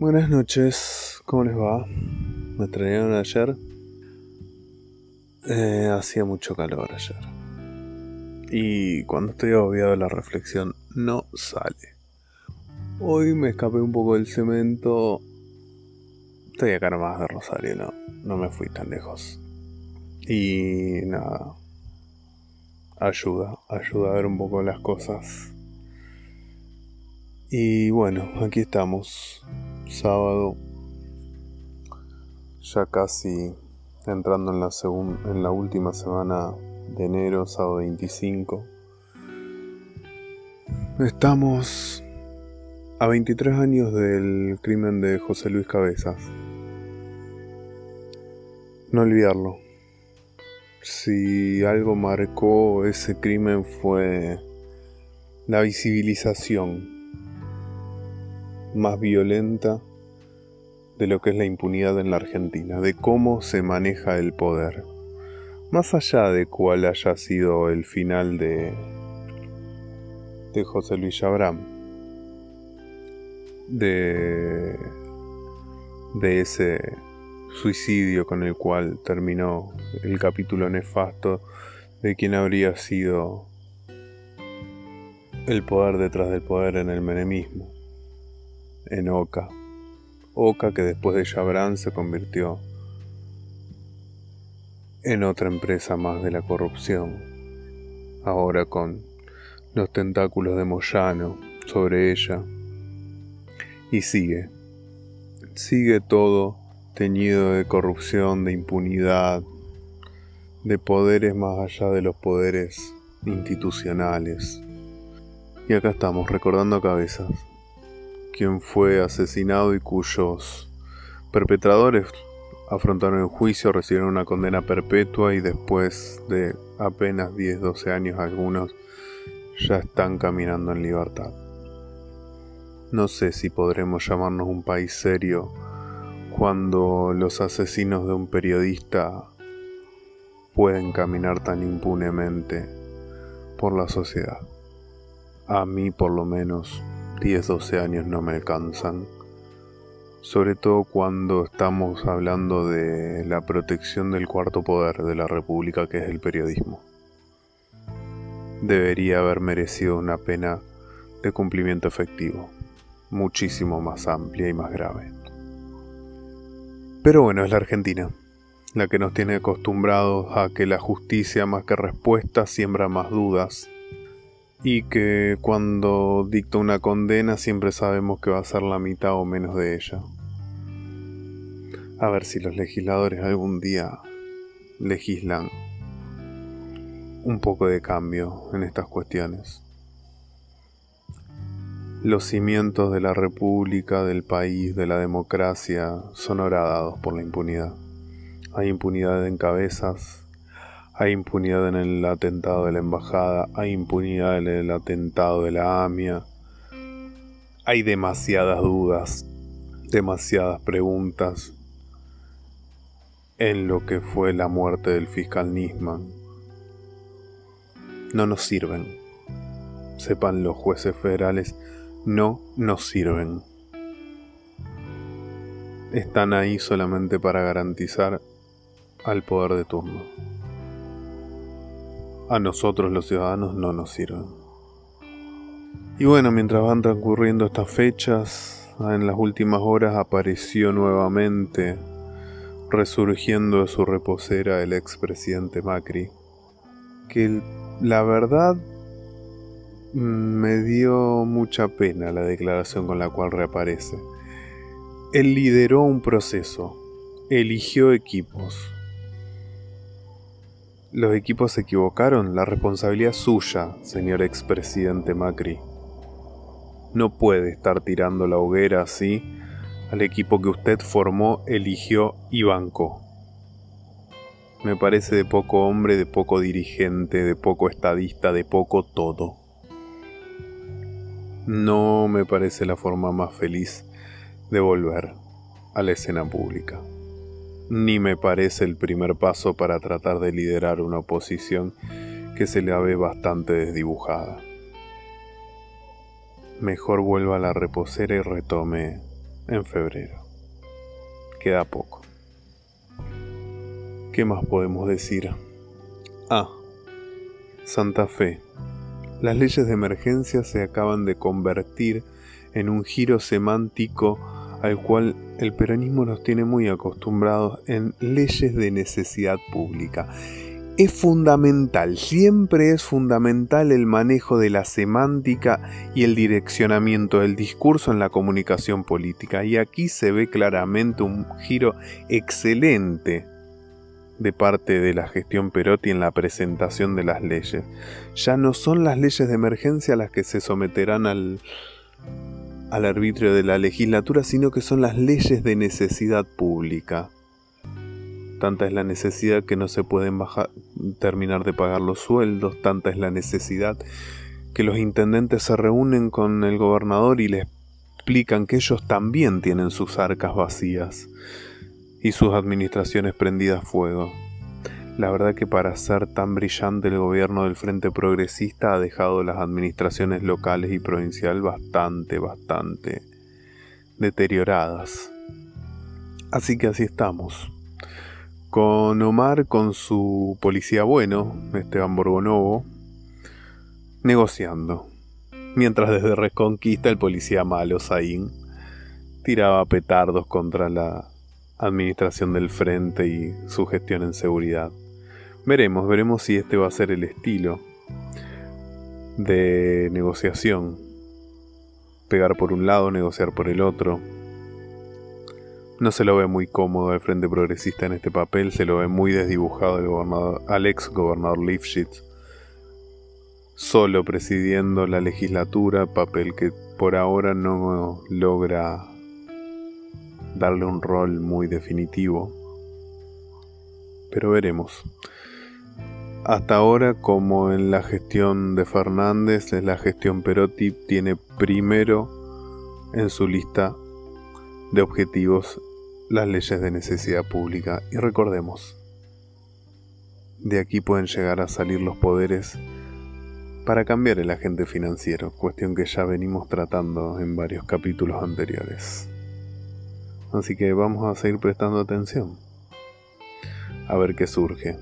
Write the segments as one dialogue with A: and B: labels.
A: Buenas noches, ¿cómo les va? Me trajeron ayer. Eh, hacía mucho calor ayer. Y cuando estoy obviado la reflexión no sale. Hoy me escapé un poco del cemento. Estoy acá nomás de Rosario, no, no me fui tan lejos. Y nada. Ayuda, ayuda a ver un poco las cosas. Y bueno, aquí estamos sábado, ya casi entrando en la, en la última semana de enero, sábado 25. Estamos a 23 años del crimen de José Luis Cabezas. No olvidarlo. Si algo marcó ese crimen fue la visibilización más violenta de lo que es la impunidad en la Argentina, de cómo se maneja el poder. Más allá de cuál haya sido el final de, de José Luis Abraham, de, de ese suicidio con el cual terminó el capítulo nefasto de quien habría sido el poder detrás del poder en el menemismo en Oca. Oca que después de Chabran se convirtió en otra empresa más de la corrupción. Ahora con los tentáculos de Moyano sobre ella. Y sigue. Sigue todo teñido de corrupción, de impunidad, de poderes más allá de los poderes institucionales. Y acá estamos recordando cabezas quien fue asesinado y cuyos perpetradores afrontaron el juicio, recibieron una condena perpetua y después de apenas 10-12 años algunos ya están caminando en libertad. No sé si podremos llamarnos un país serio cuando los asesinos de un periodista pueden caminar tan impunemente por la sociedad. A mí por lo menos 10, 12 años no me alcanzan. Sobre todo cuando estamos hablando de la protección del cuarto poder de la República que es el periodismo. Debería haber merecido una pena de cumplimiento efectivo, muchísimo más amplia y más grave. Pero bueno, es la Argentina, la que nos tiene acostumbrados a que la justicia más que respuesta siembra más dudas y que cuando dicta una condena siempre sabemos que va a ser la mitad o menos de ella. A ver si los legisladores algún día legislan un poco de cambio en estas cuestiones. Los cimientos de la república, del país, de la democracia son horadados por la impunidad. Hay impunidad en cabezas, hay impunidad en el atentado de la embajada, hay impunidad en el atentado de la AMIA. Hay demasiadas dudas, demasiadas preguntas en lo que fue la muerte del fiscal Nisman. No nos sirven. Sepan los jueces federales, no nos sirven. Están ahí solamente para garantizar al poder de turno a nosotros los ciudadanos no nos sirven. Y bueno, mientras van transcurriendo estas fechas, en las últimas horas apareció nuevamente, resurgiendo de su reposera, el expresidente Macri, que la verdad mm, me dio mucha pena la declaración con la cual reaparece. Él lideró un proceso, eligió equipos, Los equipos se equivocaron, la responsabilidad es suya, señor expresidente Macri. No puede estar tirando la hoguera así al equipo que usted formó, eligió y bancó. Me parece de poco hombre, de poco dirigente, de poco estadista, de poco todo. No me parece la forma más feliz de volver a la escena pública. Ni me parece el primer paso para tratar de liderar una oposición que se le ve bastante desdibujada. Mejor vuelva a la reposera y retome en febrero. Queda poco. ¿Qué más podemos decir? Ah, Santa Fe. Las leyes de emergencia se acaban de convertir en un giro semántico al cual el peronismo nos tiene muy acostumbrados en leyes de necesidad pública es fundamental, siempre es fundamental el manejo de la semántica y el direccionamiento del discurso en la comunicación política. Y aquí se ve claramente un giro excelente de parte de la gestión Perotti en la presentación de las leyes. Ya no son las leyes de emergencia las que se someterán al, al arbitrio de la legislatura, sino que son las leyes de necesidad pública. Tanta es la necesidad que no se pueden terminar de pagar los sueldos, tanta es la necesidad que los intendentes se reúnen con el gobernador y le explican que ellos también tienen sus arcas vacías y sus administraciones prendidas a fuego. La verdad que para ser tan brillante el gobierno del Frente Progresista ha dejado las administraciones locales y provincial bastante, bastante deterioradas. Así que así estamos con Omar con su policía bueno, Esteban Borgonovo, negociando. Mientras desde Reconquista el policía malo, Saín, tiraba petardos contra la administración del frente y su gestión en seguridad. Veremos, veremos si este va a ser el estilo de negociación. Pegar por un lado, negociar por el otro, no se lo ve muy cómodo el Frente Progresista en este papel, se lo ve muy desdibujado el gobernador, al ex gobernador Lifshitz, solo presidiendo la legislatura, papel que por ahora no logra darle un rol muy definitivo. Pero veremos. Hasta ahora, como en la gestión de Fernández, la gestión Perotti tiene primero en su lista de objetivos las leyes de necesidad pública y recordemos, de aquí pueden llegar a salir los poderes para cambiar el agente financiero, cuestión que ya venimos tratando en varios capítulos anteriores. Así que vamos a seguir prestando atención, a ver qué surge.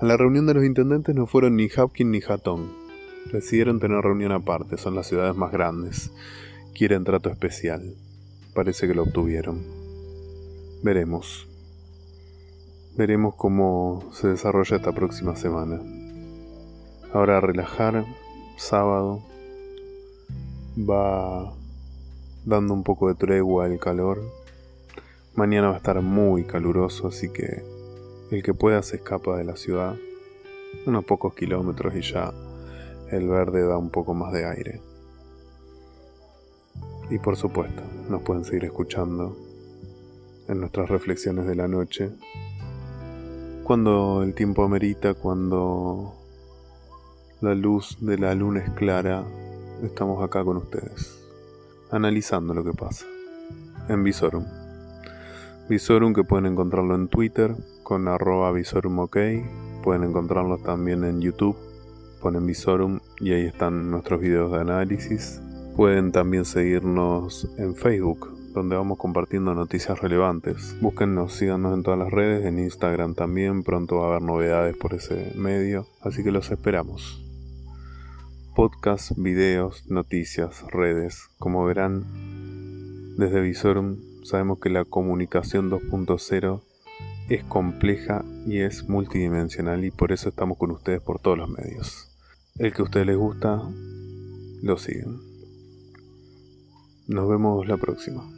A: A la reunión de los intendentes no fueron ni Hopkins ni Hatton. Decidieron tener reunión aparte, son las ciudades más grandes. Quieren trato especial. Parece que lo obtuvieron. Veremos. Veremos cómo se desarrolla esta próxima semana. Ahora a relajar, sábado. Va dando un poco de tregua el calor. Mañana va a estar muy caluroso, así que el que pueda se escapa de la ciudad. Unos pocos kilómetros y ya el verde da un poco más de aire. Y por supuesto, nos pueden seguir escuchando en nuestras reflexiones de la noche. Cuando el tiempo amerita, cuando la luz de la luna es clara, estamos acá con ustedes, analizando lo que pasa en Visorum. Visorum que pueden encontrarlo en Twitter con arroba visorumok, pueden encontrarlo también en YouTube, ponen Visorum y ahí están nuestros videos de análisis. Pueden también seguirnos en Facebook donde vamos compartiendo noticias relevantes. Búsquennos, síganos en todas las redes, en Instagram también, pronto va a haber novedades por ese medio, así que los esperamos. Podcast, videos, noticias, redes, como verán, desde Visorum sabemos que la comunicación 2.0 es compleja y es multidimensional y por eso estamos con ustedes por todos los medios. El que a ustedes les gusta, lo siguen. Nos vemos la próxima.